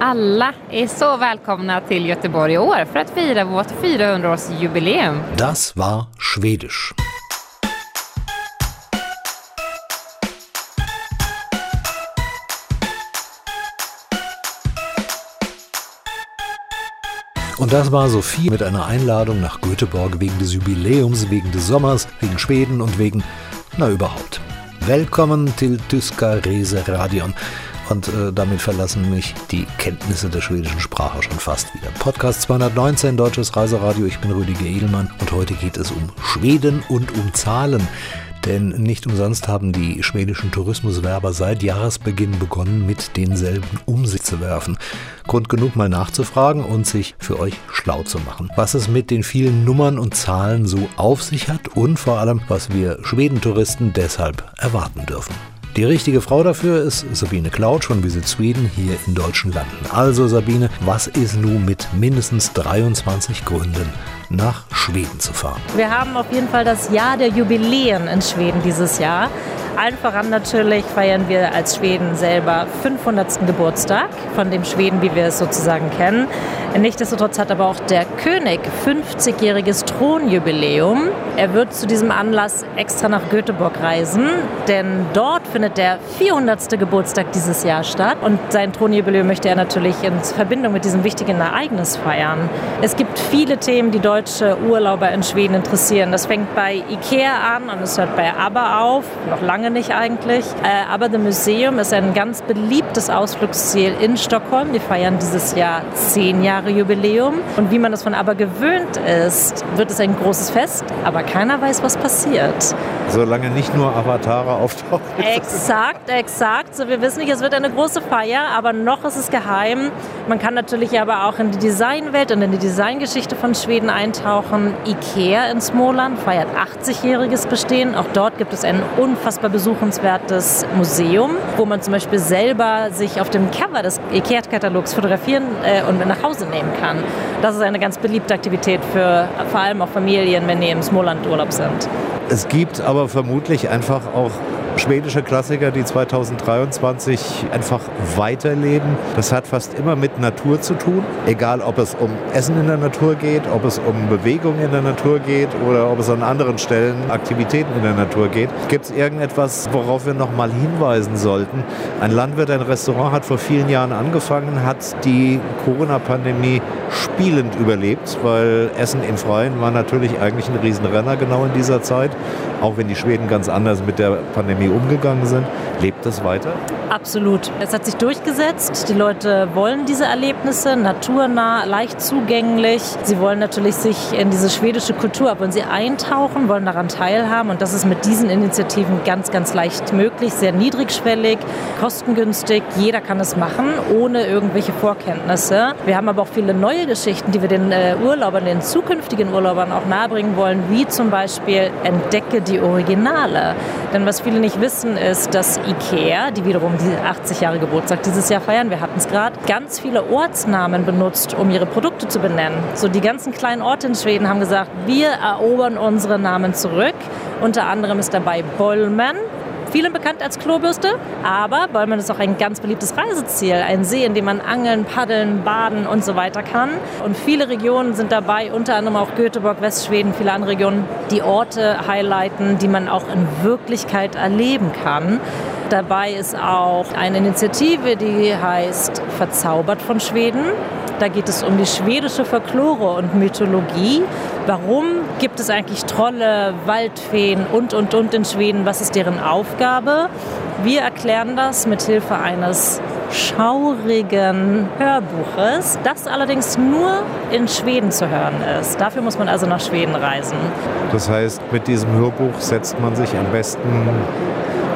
Alla är så välkomna till Göteborg i år för att fira vårt 400-årsjubileum. Das war Schwedisch. Und das war Sophie mit einer Einladung nach Göteborg wegen des Jubiläums, wegen des Sommers, wegen Schweden und wegen, na überhaupt. Willkommen til Tyska Rese Radion. Und äh, damit verlassen mich die Kenntnisse der schwedischen Sprache schon fast wieder. Podcast 219, Deutsches Reiseradio. Ich bin Rüdiger Edelmann und heute geht es um Schweden und um Zahlen. Denn nicht umsonst haben die schwedischen Tourismuswerber seit Jahresbeginn begonnen, mit denselben um sich zu werfen. Grund genug mal nachzufragen und sich für euch schlau zu machen. Was es mit den vielen Nummern und Zahlen so auf sich hat und vor allem, was wir Schwedentouristen deshalb erwarten dürfen. Die richtige Frau dafür ist Sabine Klautsch von Visit Sweden hier in deutschen Landen. Also Sabine, was ist nun mit mindestens 23 Gründen nach Schweden zu fahren? Wir haben auf jeden Fall das Jahr der Jubiläen in Schweden dieses Jahr. Allen voran natürlich feiern wir als Schweden selber 500. Geburtstag von dem Schweden, wie wir es sozusagen kennen. Nichtsdestotrotz hat aber auch der König 50-jähriges Thronjubiläum. Er wird zu diesem Anlass extra nach Göteborg reisen, denn dort findet der 400. Geburtstag dieses Jahr statt. Und sein Thronjubiläum möchte er natürlich in Verbindung mit diesem wichtigen Ereignis feiern. Es gibt viele Themen, die deutsche Urlauber in Schweden interessieren. Das fängt bei Ikea an und es hört bei ABBA auf, noch lange lange nicht eigentlich. Äh, aber The Museum ist ein ganz beliebtes Ausflugsziel in Stockholm. Die feiern dieses Jahr zehn Jahre Jubiläum. Und wie man das von aber gewöhnt ist, wird es ein großes Fest, aber keiner weiß, was passiert. Solange nicht nur Avatare auftauchen. Exakt, exakt. So, wir wissen nicht, es wird eine große Feier, aber noch ist es geheim. Man kann natürlich aber auch in die Designwelt und in die Designgeschichte von Schweden eintauchen. Ikea in Småland feiert 80-jähriges Bestehen. Auch dort gibt es ein unfassbar besuchenswertes Museum, wo man zum Beispiel selber sich auf dem Cover des Ikea-Katalogs fotografieren äh, und nach Hause nehmen kann. Das ist eine ganz beliebte Aktivität für vor allem auch Familien, wenn die im Småland Urlaub sind. Es gibt aber vermutlich einfach auch schwedische Klassiker, die 2023 einfach weiterleben. Das hat fast immer mit Natur zu tun, egal ob es um Essen in der Natur geht, ob es um Bewegung in der Natur geht oder ob es an anderen Stellen Aktivitäten in der Natur geht. Gibt es irgendetwas, worauf wir noch mal hinweisen sollten? Ein Landwirt, ein Restaurant hat vor vielen Jahren angefangen, hat die Corona-Pandemie spielend überlebt, weil Essen im Freien war natürlich eigentlich ein Riesenrenner genau in dieser Zeit, auch wenn die Schweden ganz anders mit der Pandemie umgegangen sind. Lebt das weiter? Absolut. Es hat sich durchgesetzt. Die Leute wollen diese Erlebnisse, naturnah, leicht zugänglich. Sie wollen natürlich sich in diese schwedische Kultur, wollen sie eintauchen, wollen daran teilhaben. Und das ist mit diesen Initiativen ganz, ganz leicht möglich, sehr niedrigschwellig, kostengünstig. Jeder kann es machen, ohne irgendwelche Vorkenntnisse. Wir haben aber auch viele neue Geschichten, die wir den äh, Urlaubern, den zukünftigen Urlaubern auch nahebringen wollen, wie zum Beispiel Entdecke die Originale. Denn was viele nicht wissen, ist, dass IKEA, die wiederum die 80 Jahre Geburtstag dieses Jahr feiern, wir hatten es gerade, ganz viele Ortsnamen benutzt, um ihre Produkte zu benennen. So die ganzen kleinen Orte in Schweden haben gesagt, wir erobern unsere Namen zurück. Unter anderem ist dabei Bolmen, vielen bekannt als Klobürste, aber Bollmann ist auch ein ganz beliebtes Reiseziel, ein See, in dem man angeln, paddeln, baden und so weiter kann. Und viele Regionen sind dabei, unter anderem auch Göteborg, Westschweden, viele andere Regionen, die Orte highlighten, die man auch in Wirklichkeit erleben kann. Dabei ist auch eine Initiative, die heißt Verzaubert von Schweden. Da geht es um die schwedische Folklore und Mythologie. Warum gibt es eigentlich Trolle, Waldfeen und, und, und in Schweden? Was ist deren Aufgabe? Wir erklären das mit Hilfe eines schaurigen Hörbuches, das allerdings nur in Schweden zu hören ist. Dafür muss man also nach Schweden reisen. Das heißt, mit diesem Hörbuch setzt man sich am besten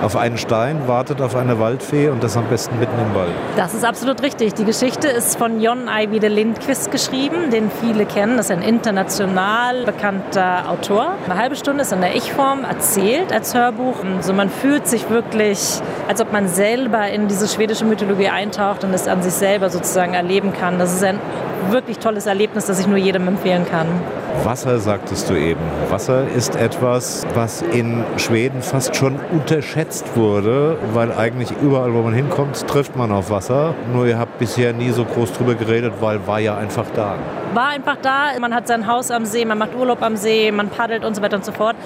auf einen Stein, wartet auf eine Waldfee und das am besten mitten im Wald. Das ist absolut richtig. Die Geschichte ist von Jon Ajvide Lindqvist geschrieben, den viele kennen. Das ist ein international bekannter Autor. Eine halbe Stunde ist in der Ich-Form erzählt als Hörbuch. Also man fühlt sich wirklich, als ob man selber in diese schwedische Mythologie eintaucht und es an sich selber sozusagen erleben kann. Das ist ein wirklich tolles Erlebnis, das ich nur jedem empfehlen kann. Wasser, sagtest du eben. Wasser ist etwas, was in Schweden fast schon unterschätzt wurde, weil eigentlich überall, wo man hinkommt, trifft man auf Wasser. Nur ihr habt bisher nie so groß drüber geredet, weil war ja einfach da. War einfach da, man hat sein Haus am See, man macht Urlaub am See, man paddelt und so weiter und so fort.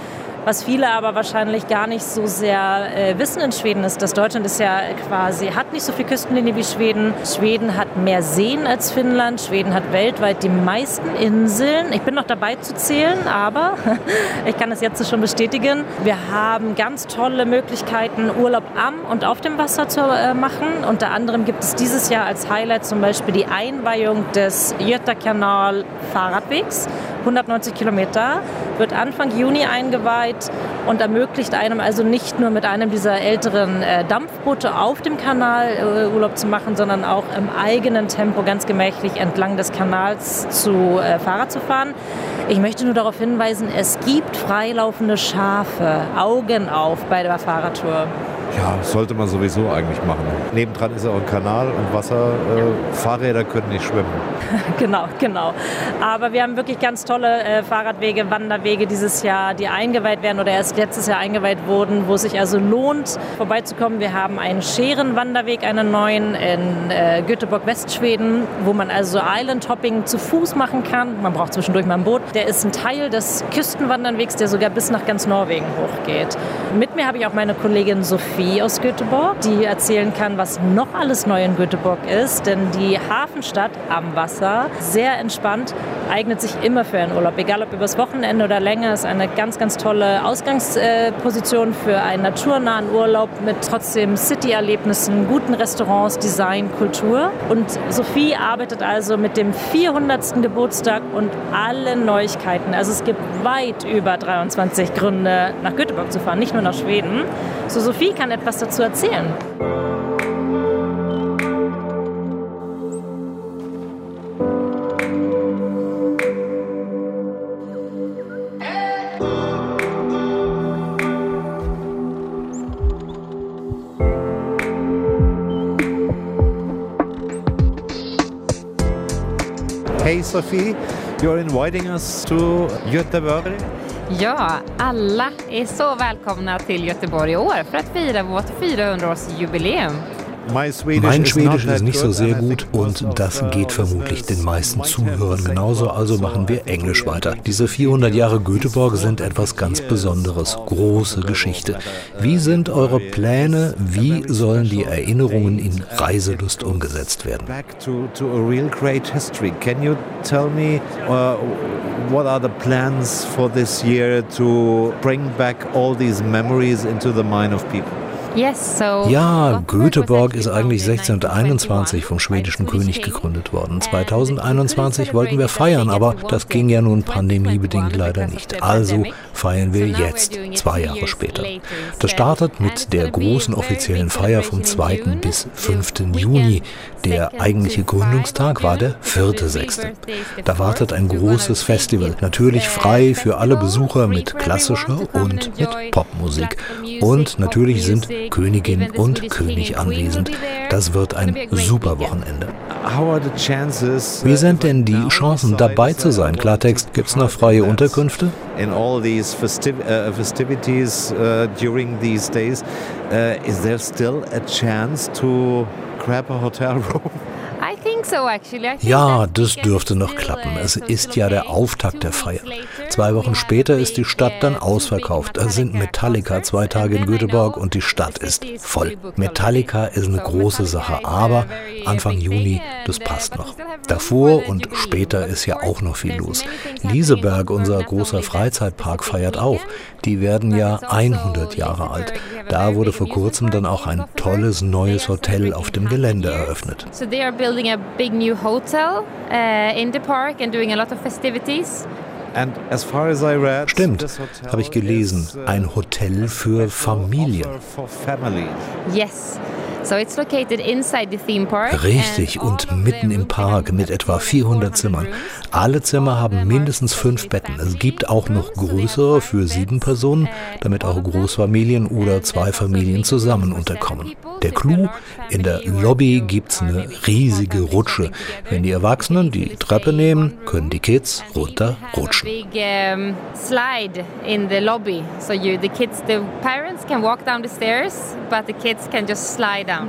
Was viele aber wahrscheinlich gar nicht so sehr äh, wissen in Schweden ist, dass Deutschland ist ja quasi, hat nicht so viel Küstenlinie wie Schweden. Schweden hat mehr Seen als Finnland. Schweden hat weltweit die meisten Inseln. Ich bin noch dabei zu zählen, aber ich kann es jetzt schon bestätigen. Wir haben ganz tolle Möglichkeiten, Urlaub am und auf dem Wasser zu äh, machen. Unter anderem gibt es dieses Jahr als Highlight zum Beispiel die Einweihung des Göta-Kanal Fahrradwegs. 190 Kilometer, wird Anfang Juni eingeweiht und ermöglicht einem also nicht nur mit einem dieser älteren äh, Dampfboote auf dem Kanal äh, Urlaub zu machen, sondern auch im eigenen Tempo ganz gemächlich entlang des Kanals zu äh, Fahrrad zu fahren. Ich möchte nur darauf hinweisen, es gibt freilaufende Schafe. Augen auf bei der Fahrradtour. Ja, sollte man sowieso eigentlich machen. Nebendran ist ja auch ein Kanal und Wasser. Äh, Fahrräder können nicht schwimmen. genau, genau. Aber wir haben wirklich ganz tolle äh, Fahrradwege, Wanderwege dieses Jahr, die eingeweiht werden oder erst letztes Jahr eingeweiht wurden, wo es sich also lohnt, vorbeizukommen. Wir haben einen Scherenwanderweg, einen neuen in äh, Göteborg, Westschweden, wo man also Island-Hopping zu Fuß machen kann. Man braucht zwischendurch mal ein Boot. Der ist ein Teil des Küstenwanderwegs, der sogar bis nach ganz Norwegen hochgeht. Mit mir habe ich auch meine Kollegin Sophie Sophie aus Göteborg, die erzählen kann, was noch alles neu in Göteborg ist. Denn die Hafenstadt am Wasser, sehr entspannt, eignet sich immer für einen Urlaub. Egal ob übers Wochenende oder länger, ist eine ganz, ganz tolle Ausgangsposition für einen naturnahen Urlaub mit trotzdem City-Erlebnissen, guten Restaurants, Design, Kultur. Und Sophie arbeitet also mit dem 400. Geburtstag und allen Neuigkeiten. Also es gibt weit über 23 Gründe, nach Göteborg zu fahren, nicht nur nach Schweden. So Sophie kann etwas dazu erzählen. Hey Sophie, you're inviting us to Göteborg. Ja, alla är så välkomna till Göteborg i år för att fira vårt 400-årsjubileum. Mein Schwedisch ist nicht so sehr gut und das geht vermutlich den meisten Zuhörern genauso, also machen wir Englisch weiter. Diese 400 Jahre Göteborg sind etwas ganz Besonderes, große Geschichte. Wie sind eure Pläne? Wie sollen die Erinnerungen in Reiselust umgesetzt werden? Uh, what are the plans for this year to bring back all these memories into the mind of people? Ja, Göteborg ist eigentlich 1621 vom schwedischen König gegründet worden. 2021 wollten wir feiern, aber das ging ja nun pandemiebedingt leider nicht. Also feiern wir jetzt, zwei Jahre später. Das startet mit der großen offiziellen Feier vom 2. bis 5. Juni. Der eigentliche Gründungstag war der 4.6. Da wartet ein großes Festival, natürlich frei für alle Besucher mit klassischer und mit Popmusik. Und natürlich sind Königin und König anwesend. Das wird ein super Wochenende. Wie sind denn die Chancen dabei zu sein? Klartext, gibt es noch freie Unterkünfte? In all these uh, festivities uh, during these days, uh, is there still a chance to grab a hotel room? Ja, das dürfte noch klappen. Es ist ja der Auftakt der Feier. Zwei Wochen später ist die Stadt dann ausverkauft. Da sind Metallica zwei Tage in Göteborg und die Stadt ist voll. Metallica ist eine große Sache, aber Anfang Juni, das passt noch. Davor und später ist ja auch noch viel los. Lieseberg, unser großer Freizeitpark, feiert auch. Die werden ja 100 Jahre alt. Da wurde vor kurzem dann auch ein tolles neues Hotel auf dem Gelände eröffnet. So they are building a big new hotel uh, in the park and doing a lot of festivities. Stimmt, habe ich gelesen. Ein Hotel für Familien. Yes. Richtig, und mitten im Park mit etwa 400 Zimmern. Alle Zimmer haben mindestens fünf Betten. Es gibt auch noch größere für sieben Personen, damit auch Großfamilien oder zwei Familien zusammen unterkommen. Der Clou, in der Lobby gibt es eine riesige Rutsche. Wenn die Erwachsenen die Treppe nehmen, können die Kids runter rutschen. slide in the lobby. So you, the kids, the parents can walk down the stairs, but the kids can just slide down.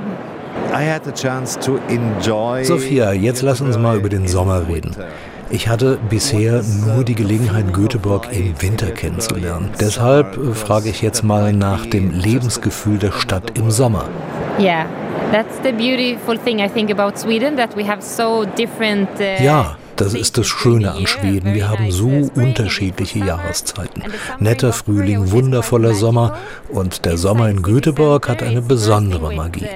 Sophia, jetzt lass uns mal über den Sommer reden. Ich hatte bisher nur die Gelegenheit, Göteborg im Winter kennenzulernen. Deshalb äh, frage ich jetzt mal nach dem Lebensgefühl der Stadt im Sommer. Yeah, that's the beautiful thing I think about Sweden that we have so different. Uh, ja. Das ist das Schöne an Schweden. Wir haben so unterschiedliche Jahreszeiten. Netter Frühling, wundervoller Sommer und der Sommer in Göteborg hat eine besondere Magie.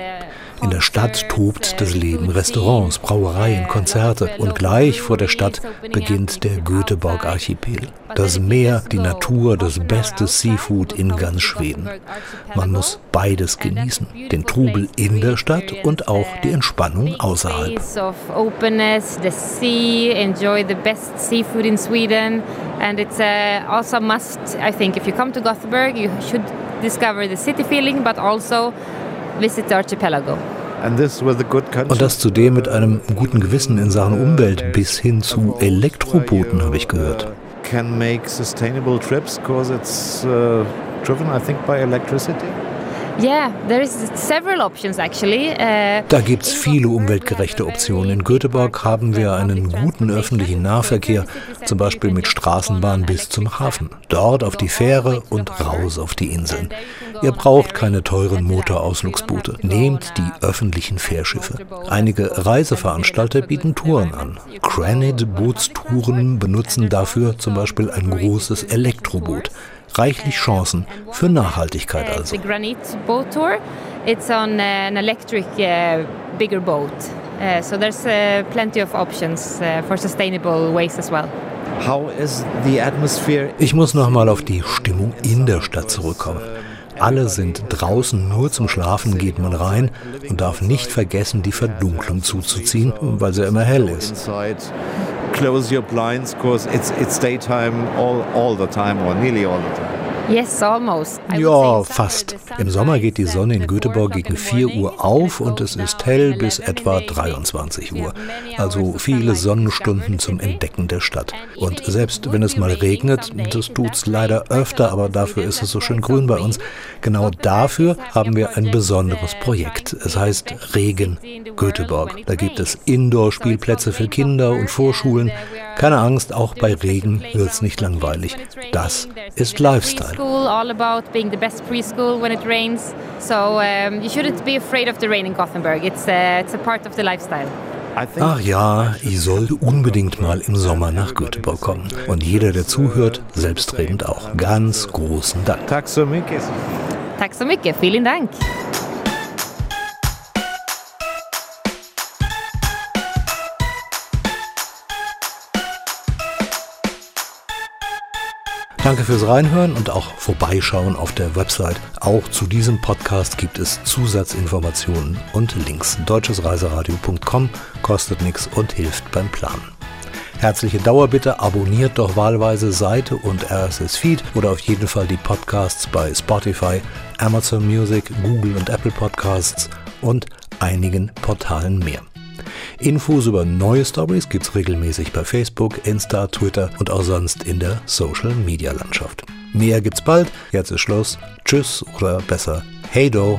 In der Stadt tobt das Leben, Restaurants, Brauereien, Konzerte und gleich vor der Stadt beginnt der Göteborg-Archipel. Das Meer, die Natur, das beste Seafood in ganz Schweden. Man muss beides genießen, den Trubel in der Stadt und auch die Entspannung außerhalb. And it's uh, also must, I think, if you come to Gothenburg, you should discover the city feeling, but also visit the archipelago. Und das zudem mit einem guten Gewissen in Sachen Umwelt bis hin zu Elektrobooten, habe ich gehört. Can make sustainable trips because it's uh, driven, I think, by electricity. Da gibt es viele umweltgerechte Optionen. In Göteborg haben wir einen guten öffentlichen Nahverkehr, zum Beispiel mit Straßenbahn bis zum Hafen. Dort auf die Fähre und raus auf die Inseln. Ihr braucht keine teuren Motorausflugsboote. Nehmt die öffentlichen Fährschiffe. Einige Reiseveranstalter bieten Touren an. Granite Bootstouren benutzen dafür zum Beispiel ein großes Elektroboot reichlich Chancen für Nachhaltigkeit also. The Granite Boat Tour, it's on uh, an electric uh, bigger boat. Uh, so there's uh, plenty of options uh, for sustainable ways as well. Ich muss noch mal auf die Stimmung in der Stadt zurückkommen. Alle sind draußen, nur zum Schlafen geht man rein und darf nicht vergessen, die Verdunklung zuzuziehen, weil sie immer hell ist. Close your blinds, because it's, it's daytime all, all the time or nearly all the time. Yes, almost. Ja, fast. Im Sommer geht die Sonne in Göteborg gegen 4 Uhr auf und es ist hell bis etwa 23 Uhr. Also viele Sonnenstunden zum Entdecken der Stadt. Und selbst wenn es mal regnet, das tut's leider öfter, aber dafür ist es so schön grün bei uns. Genau dafür haben wir ein besonderes Projekt. Es heißt Regen Göteborg. Da gibt es Indoor-Spielplätze für Kinder und Vorschulen. Keine Angst, auch bei Regen wird es nicht langweilig. Das ist Lifestyle. School, all about being the best preschool when it rains. So you shouldn't be afraid of the rain in Gothenburg. It's, uh, it's a part of the lifestyle. Ach ja, ich sollte unbedingt mal im Sommer nach Göteborg kommen. Und jeder, der zuhört, selbstredend auch. Ganz großen Dank. Tack so mycket. Tack so mycket. Vielen Dank. Danke fürs Reinhören und auch vorbeischauen auf der Website. Auch zu diesem Podcast gibt es Zusatzinformationen und Links. Deutschesreiseradio.com kostet nichts und hilft beim Planen. Herzliche Dauerbitte, abonniert doch wahlweise Seite und RSS Feed oder auf jeden Fall die Podcasts bei Spotify, Amazon Music, Google und Apple Podcasts und einigen Portalen mehr. Infos über neue Stories gibt's regelmäßig bei Facebook, Insta, Twitter und auch sonst in der Social Media Landschaft. Mehr gibt's bald. Jetzt ist Schluss. Tschüss oder besser Hey Do.